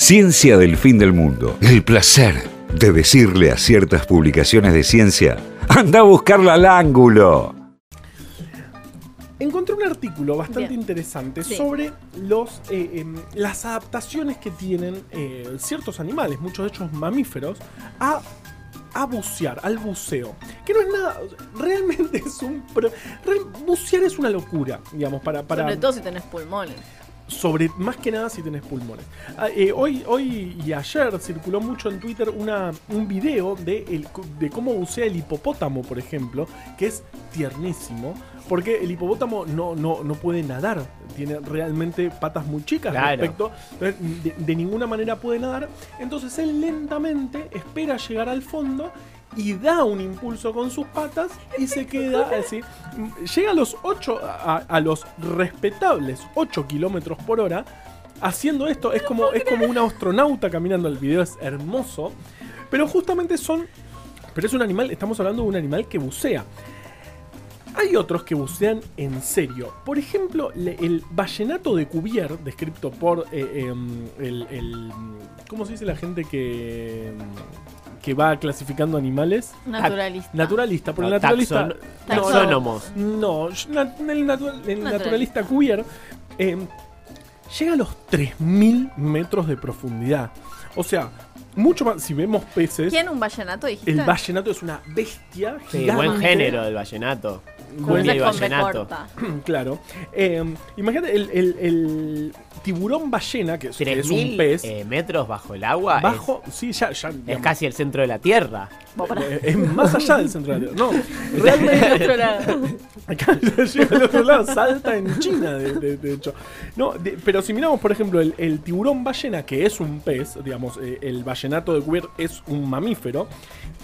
Ciencia del fin del mundo. El placer de decirle a ciertas publicaciones de ciencia, anda a buscarla al ángulo. Encontré un artículo bastante Bien. interesante Sí. sobre los, eh, em, las adaptaciones que tienen eh, ciertos animales, muchos de ellos mamíferos, a, a bucear, al buceo. Que no es nada, realmente es un... bucear es una locura, digamos, para... para Sobre todo si tenés pulmones. Sobre más que nada si tenés pulmones. Ah, eh, hoy, hoy y ayer circuló mucho en Twitter una, un video de, el- de cómo bucea el hipopótamo, por ejemplo, que es tiernísimo. Porque el hipopótamo no, no, no puede nadar, tiene realmente patas muy chicas Claro. respecto, de ninguna manera puede nadar. Entonces él lentamente espera llegar al fondo y da un impulso con sus patas y se queda así. Llega a los 8, a, a los respetables 8 kilómetros por hora. Haciendo esto es como, es como un astronauta caminando. El video es hermoso. Pero justamente son. Pero es un animal, estamos hablando de un animal que bucea. Hay otros que bucean en serio. Por ejemplo, le- el vallenato de Cuvier, descrito por eh, em, el, el- ¿Cómo se dice la gente que. Que va clasificando animales? Naturalista. Naturalista, por el No, naturalista. taxon- no, no, taxónomos. No, na- el, natu- el Naturalista. naturalista Cuvier eh, llega a los 3.000 metros de profundidad. O sea, mucho más. Si vemos peces, ¿Quién? ¿Un vallenato dijiste? el vallenato es una bestia Sí, gigante. buen género del vallenato. Y Con B vallenato. claro. Eh, imagínate el, el- el tiburón ballena, que es, que es un 3.000 pez. eh, metros bajo el agua. bajo, sí, ya, ya Es, es digamos, casi el centro de la Tierra. eh, es más allá del centro de la Tierra. No, Del realmente otro lado. Acá llega al otro lado, salta en China, de, de- de hecho. No, de- pero si miramos, por ejemplo, el, el tiburón ballena, que es un pez, digamos, eh, el ballenato de Cuvier es un mamífero.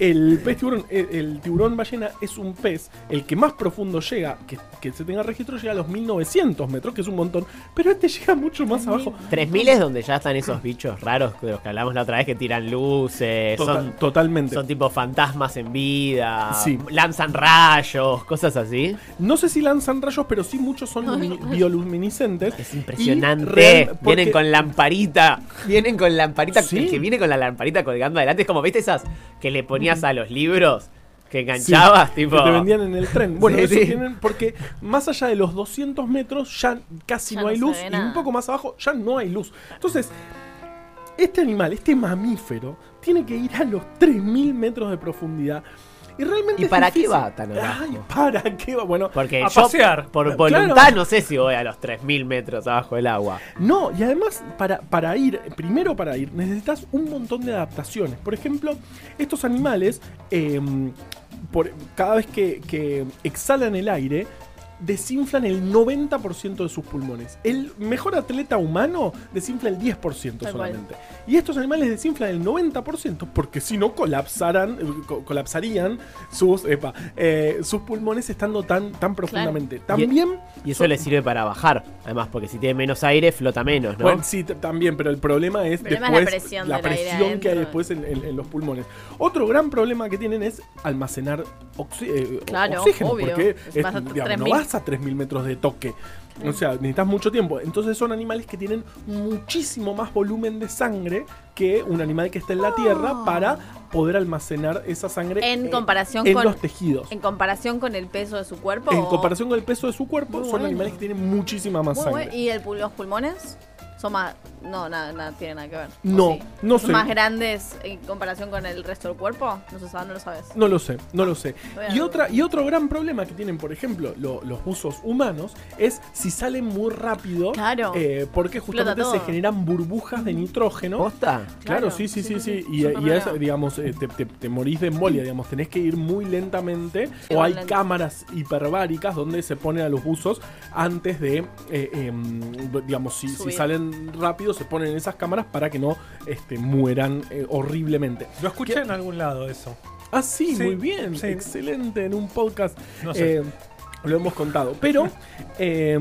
El pez tiburón, el, el tiburón ballena es un pez, el que más profundo llega, que, que se tenga registro, llega a los 1900 metros, que es un montón, pero este llega mucho más abajo. 3000 es donde ya están esos bichos raros de los que hablamos la otra vez que tiran luces, son, totalmente. son tipo fantasmas en vida, Sí. lanzan rayos, cosas así. No sé si lanzan rayos, pero sí muchos son lumini- bioluminiscentes. Es impresionante. real- porque- Vienen con lamparita. Vienen con lamparita. Sí. El que viene con la lamparita colgando adelante es como, ¿viste esas que le ponías a los libros? Que enganchabas, Sí, tipo. Que te vendían en el tren. Bueno, Sí, eso sí. tienen porque más allá de los 200 metros ya casi Ya no hay luz y un poco más abajo ya no hay luz. Entonces, este animal, este mamífero, tiene que ir a los 3000 metros de profundidad. Y realmente ¿Y es para qué va tan abajo? Ay, ¿para qué va? Bueno, Porque A yo, pasear. por Claro. voluntad, no sé si voy a los 3000 metros abajo del agua. No, y además para, para ir, primero para ir, necesitas un montón de adaptaciones. Por ejemplo, estos animales, em, por, cada vez que, que exhalan el aire, desinflan el 90% de sus pulmones. El mejor atleta humano desinfla el 10% Tal cual. solamente. Y estos animales desinflan el 90% porque si no colapsarán, eh, co- colapsarían sus, epa, eh, sus pulmones estando tan, tan profundamente. También... Y eso le sirve para bajar. Además, porque si tiene menos aire, flota menos, ¿no? Bueno, sí, también, pero el problema es El problema es la después presión la presión que hay después en, en- en los pulmones. Otro gran problema que tienen es almacenar oxi- eh, Claro, oxígeno, obvio. porque Es vas digamos, no 3000. vas a 3.000 metros de toque. O sea, necesitas mucho tiempo. Entonces son animales que tienen muchísimo más volumen de sangre que un animal que está en la tierra para poder almacenar esa sangre En eh, comparación en con- los tejidos. En comparación con el peso de su cuerpo. En o- comparación con el peso de su cuerpo, Muy son bueno. animales que tienen muchísima más Muy sangre. bueno. ¿Y el, los pulmones? Son más. No, nada, nada tiene nada que ver. ¿O No, sí? no ¿Son sé. más grandes en comparación con el resto del cuerpo? No se sabe, no lo sabes. No lo sé, no lo sé. Voy a- Y, otra, y otro gran problema que tienen, por ejemplo, lo- los buzos humanos es si salen muy rápido. Claro. eh, porque justamente se generan burbujas de nitrógeno. ¿Posta? Claro, Claro, sí, sí, sí, sí, sí. sí, Y, es, digamos, eh, te, te- te morís de embolia, digamos, tenés que ir muy lentamente. O hay lento. cámaras hiperbáricas donde se pone a los buzos antes de, eh, em, digamos, si, si salen rápido, se ponen en esas cámaras para que no este, mueran eh, horriblemente. Lo escuché en algún lado eso. Ah, sí, Sí, muy bien. sí. Excelente en un podcast. No sé. Eh, lo hemos contado. Pero eh,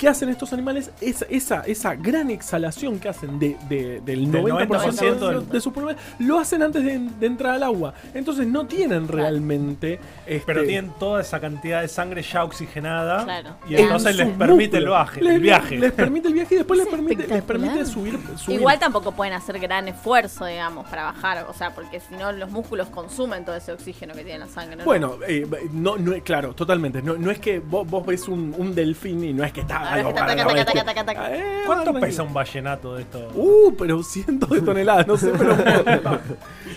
¿Qué hacen estos animales? Esa, esa, esa gran exhalación que hacen de, de- del Del 90%, de, 90% de su pulmón, lo hacen antes de, de entrar al agua. Entonces no tienen realmente... este, Pero tienen toda esa cantidad de sangre ya oxigenada. Claro. Y en entonces les sus permite el, músculos. baje, Les- el viaje. Les permite el viaje y después les Es permite, les permite subir, subir. Igual tampoco pueden hacer gran esfuerzo, digamos, para bajar. O sea, porque si no, los músculos consumen todo ese oxígeno que tiene la sangre. ¿no? Bueno, eh, no, no, claro, totalmente. No, no es que vos, vos ves un, un delfín y no es que está. Eh, ¿Cuánto pesa un vallenato de esto? Uh, pero cientos de toneladas, no sé, pero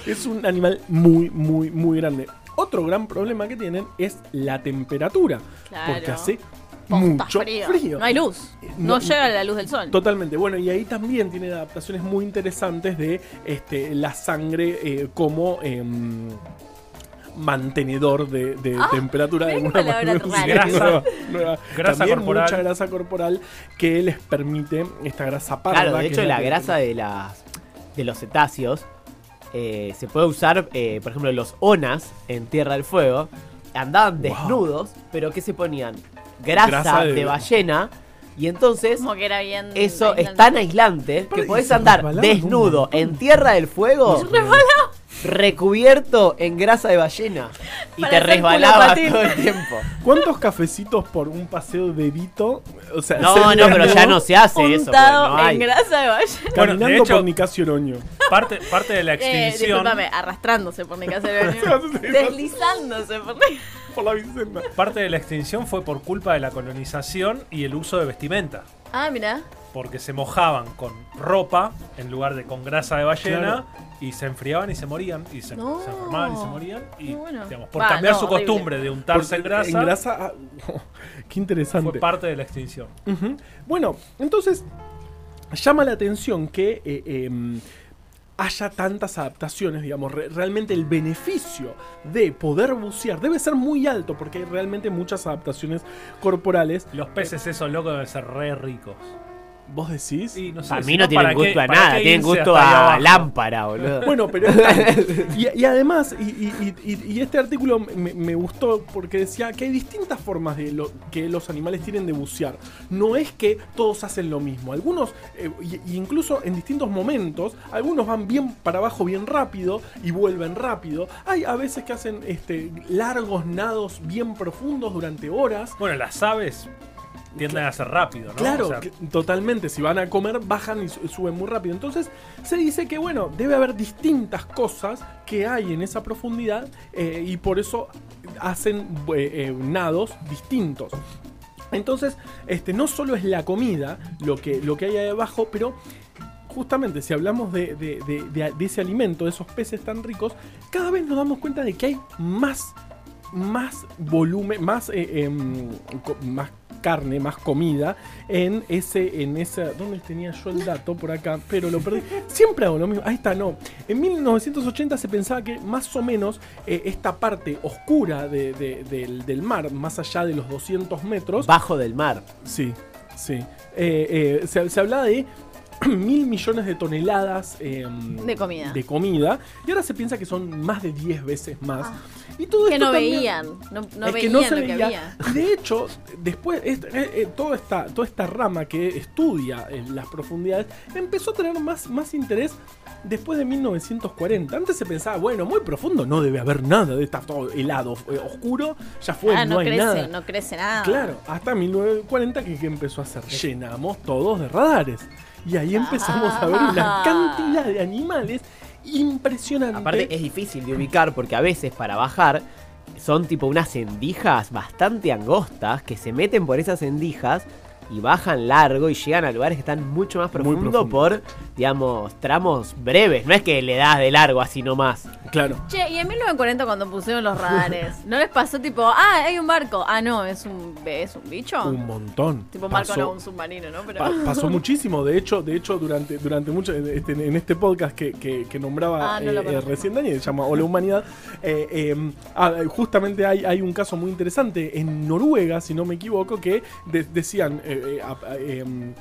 es un animal muy, muy, muy grande. Otro gran problema que tienen es la temperatura. Claro. Porque hace Posta mucho frío. frío. No hay luz. No- No, llega la luz del sol. Totalmente. Bueno, y ahí también tiene adaptaciones muy interesantes de este, la sangre eh, como em, mantenedor de, de Ah, temperatura de alguna manera. rara. Sí, nueva- nueva. Grasa También corporal. mucha grasa corporal que les permite esta grasa parda. Claro, de hecho la grasa de las de los cetáceos eh, se puede usar, eh, por ejemplo, los onas en Tierra del Fuego andaban desnudos, pero ¿qué se ponían? Grasa, Grasa de- de... ballena y entonces Como que era bien. eso es tan aislante que podés andar desnudo en Tierra del Fuego recubierto en grasa de ballena y Para te hacer resbalaba todo el tiempo. ¿Cuántos cafecitos por un paseo de Vito? O sea, No, no, pero ya no se hace eso. porque Untado no hay. en grasa de valle. Bueno, Caminando de hecho- por Nicasio Oroño. Parte, parte de la Eh, extinción. discúlpame, arrastrándose por mi casa de sí. Deslizándose por mi Por la Vicenta. parte de la extinción fue por culpa de la colonización y el uso de vestimenta. Ah, mira. Porque se mojaban con ropa en lugar de con grasa de ballena Claro. y se enfriaban y se morían. Y se, No. se enfermaban y se morían. Y bueno. digamos, por cambiar no, su horrible. costumbre de untarse en grasa, En grasa. ah, qué interesante. fue parte de la extinción. Bueno, entonces llama la atención que eh, em, haya tantas adaptaciones, digamos, re- realmente el beneficio de poder bucear debe ser muy alto porque hay realmente muchas adaptaciones corporales. Los peces esos locos deben ser re ricos. ¿Vos decís? Y no sé, A mí no tienen ¿para gusto qué- a nada, tienen gusto a lámpara, boludo. Bueno, pero y, y además, y, y- y- y este artículo me, me gustó porque decía que hay distintas formas de lo que los animales tienen de bucear. No es que todos hacen lo mismo. Algunos, eh, y- y incluso en distintos momentos, algunos van bien para abajo bien rápido y vuelven rápido. Hay a veces que hacen este, largos nados bien profundos durante horas. Bueno, las aves tienden a ser rápido, ¿no? Claro, O sea, que- totalmente. Si van a comer, bajan y su- suben muy rápido. Entonces, se dice que, bueno, debe haber distintas cosas que hay en esa profundidad eh, y por eso hacen eh, nados distintos. Entonces, este, no solo es la comida lo que, lo que hay ahí abajo, pero justamente si hablamos de, de- de- de- de ese alimento, de esos peces tan ricos, cada vez nos damos cuenta de que hay más, más volumen, más, eh, em, más carne, más comida en ese, en esa, ¿dónde tenía yo el dato por acá? Pero lo perdí. Siempre hago lo mismo. Ahí está, no. En 1980 se pensaba que más o menos eh, esta parte oscura de- de- del, del mar, más allá de los 200 metros, Bajo del mar. Sí, sí. Eh, eh, se, se hablaba de mil millones de toneladas eh, De comida. de comida, y ahora se piensa que son más de 10 veces más. y todo Ah. Que esto no también- veían. No, no es que veían no se lo que veía. había. Y De hecho, después, este, eh, eh, toda, esta, toda esta rama que estudia en las profundidades empezó a tener más, más interés después de 1940. Antes se pensaba, bueno, muy profundo, no debe haber nada, de estar todo helado, eh, oscuro, ya fue, Ah, no, no, hay crece, nada. no crece nada. Claro, hasta 1940 que, que empezó a ser llenamos todos de radares. Y ahí empezamos a ver una cantidad de animales impresionante. Aparte es difícil de ubicar porque a veces para bajar son tipo unas endijas bastante angostas que se meten por esas endijas y bajan largo y llegan a lugares que están mucho más Muy profundo profundo. por, digamos, tramos breves. No es que le das de largo así nomás. Claro. Che, y en 1940 cuando pusieron los radares, ¿no les pasó tipo, ah, hay un barco? Ah, no, es un, es un bicho. Un montón. tipo un barco, Pasó- no, un submarino, ¿no? Pero... Pa- pasó muchísimo, de hecho, de hecho durante, durante mucho, este, en este podcast que, que- que nombraba Ah, no eh, eh, recién Dani, se llama Hola Humanidad, eh, eh, ah, justamente hay, hay un caso muy interesante en Noruega, si no me equivoco, que de- decían, eh, eh, a- a- em,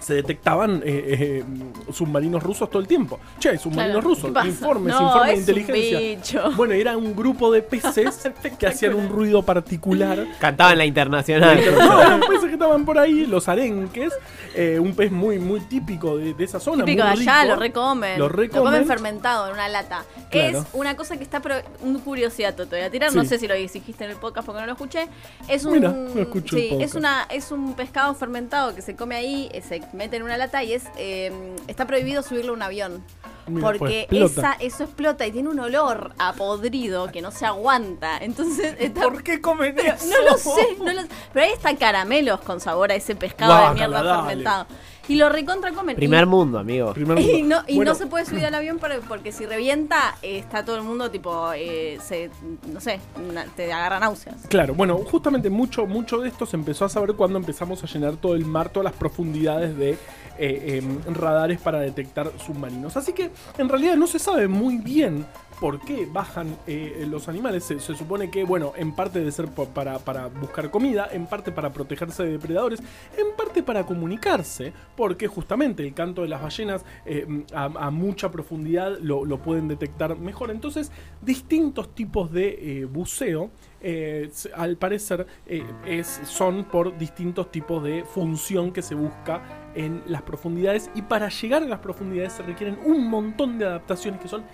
se detectaban eh, eh, submarinos rusos todo el tiempo. Che, hay submarinos Claro, rusos, informes, No, informes de inteligencia. bicho. Bueno, era un grupo de peces que hacían un ruido particular. Cantaba en la internacional. No, eran peces que estaban por ahí, los arenques, eh, un pez muy muy típico de, de esa zona. Típico de allá, rico. lo recomen. Lo recomen. comen fermentado en una lata. Claro. Es una cosa que está. Pro un curiosidad, te voy a tirar. Sí. No sé si lo dijiste en el podcast porque no lo escuché. Es un. Mira, no escucho sí, es, una, es un pescado fermentado que se come ahí, se mete en una lata y es eh, está prohibido subirlo a un avión. Mira, porque pues, explota. esa, eso explota y tiene un olor a podrido que no se aguanta. Entonces está. ¿Por qué comen eso? no lo sé, no lo sé. Pero ahí están caramelos con sabor a ese pescado de mierda dale. fermentado. Y lo recontra comen. Primer Y- mundo, amigo. Primer y no, y Bueno, no se puede subir al avión para- porque si revienta, eh, está todo el mundo tipo, eh, se, no sé, na- te agarra náuseas. Claro, bueno, justamente mucho, mucho de esto se empezó a saber cuando empezamos a llenar todo el mar, todas las profundidades de eh, em, radares para detectar submarinos. Así que en realidad no se sabe muy bien por qué bajan eh, los animales. Se, supone que, bueno, en parte debe ser para, buscar comida, en parte para protegerse de depredadores, en parte para comunicarse, porque justamente el canto de las ballenas eh, a, mucha profundidad lo, lo pueden detectar mejor. Entonces, distintos tipos de eh, buceo, eh, al parecer, eh, es, son por distintos tipos de función que se busca en las profundidades. Y para llegar a las profundidades se requieren un montón de adaptaciones que son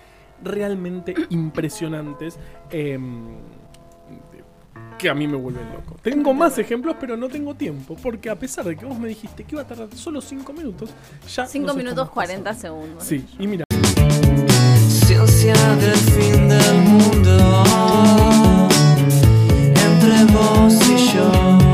realmente impresionantes. em, que a mí me vuelven loco. Tengo más ejemplos, pero no tengo tiempo. Porque a pesar de que vos me dijiste que iba a tardar solo 5 minutos, ya. 5 nos minutos estamos 40 pasando. segundos. Sí, y mira. Ciencia del fin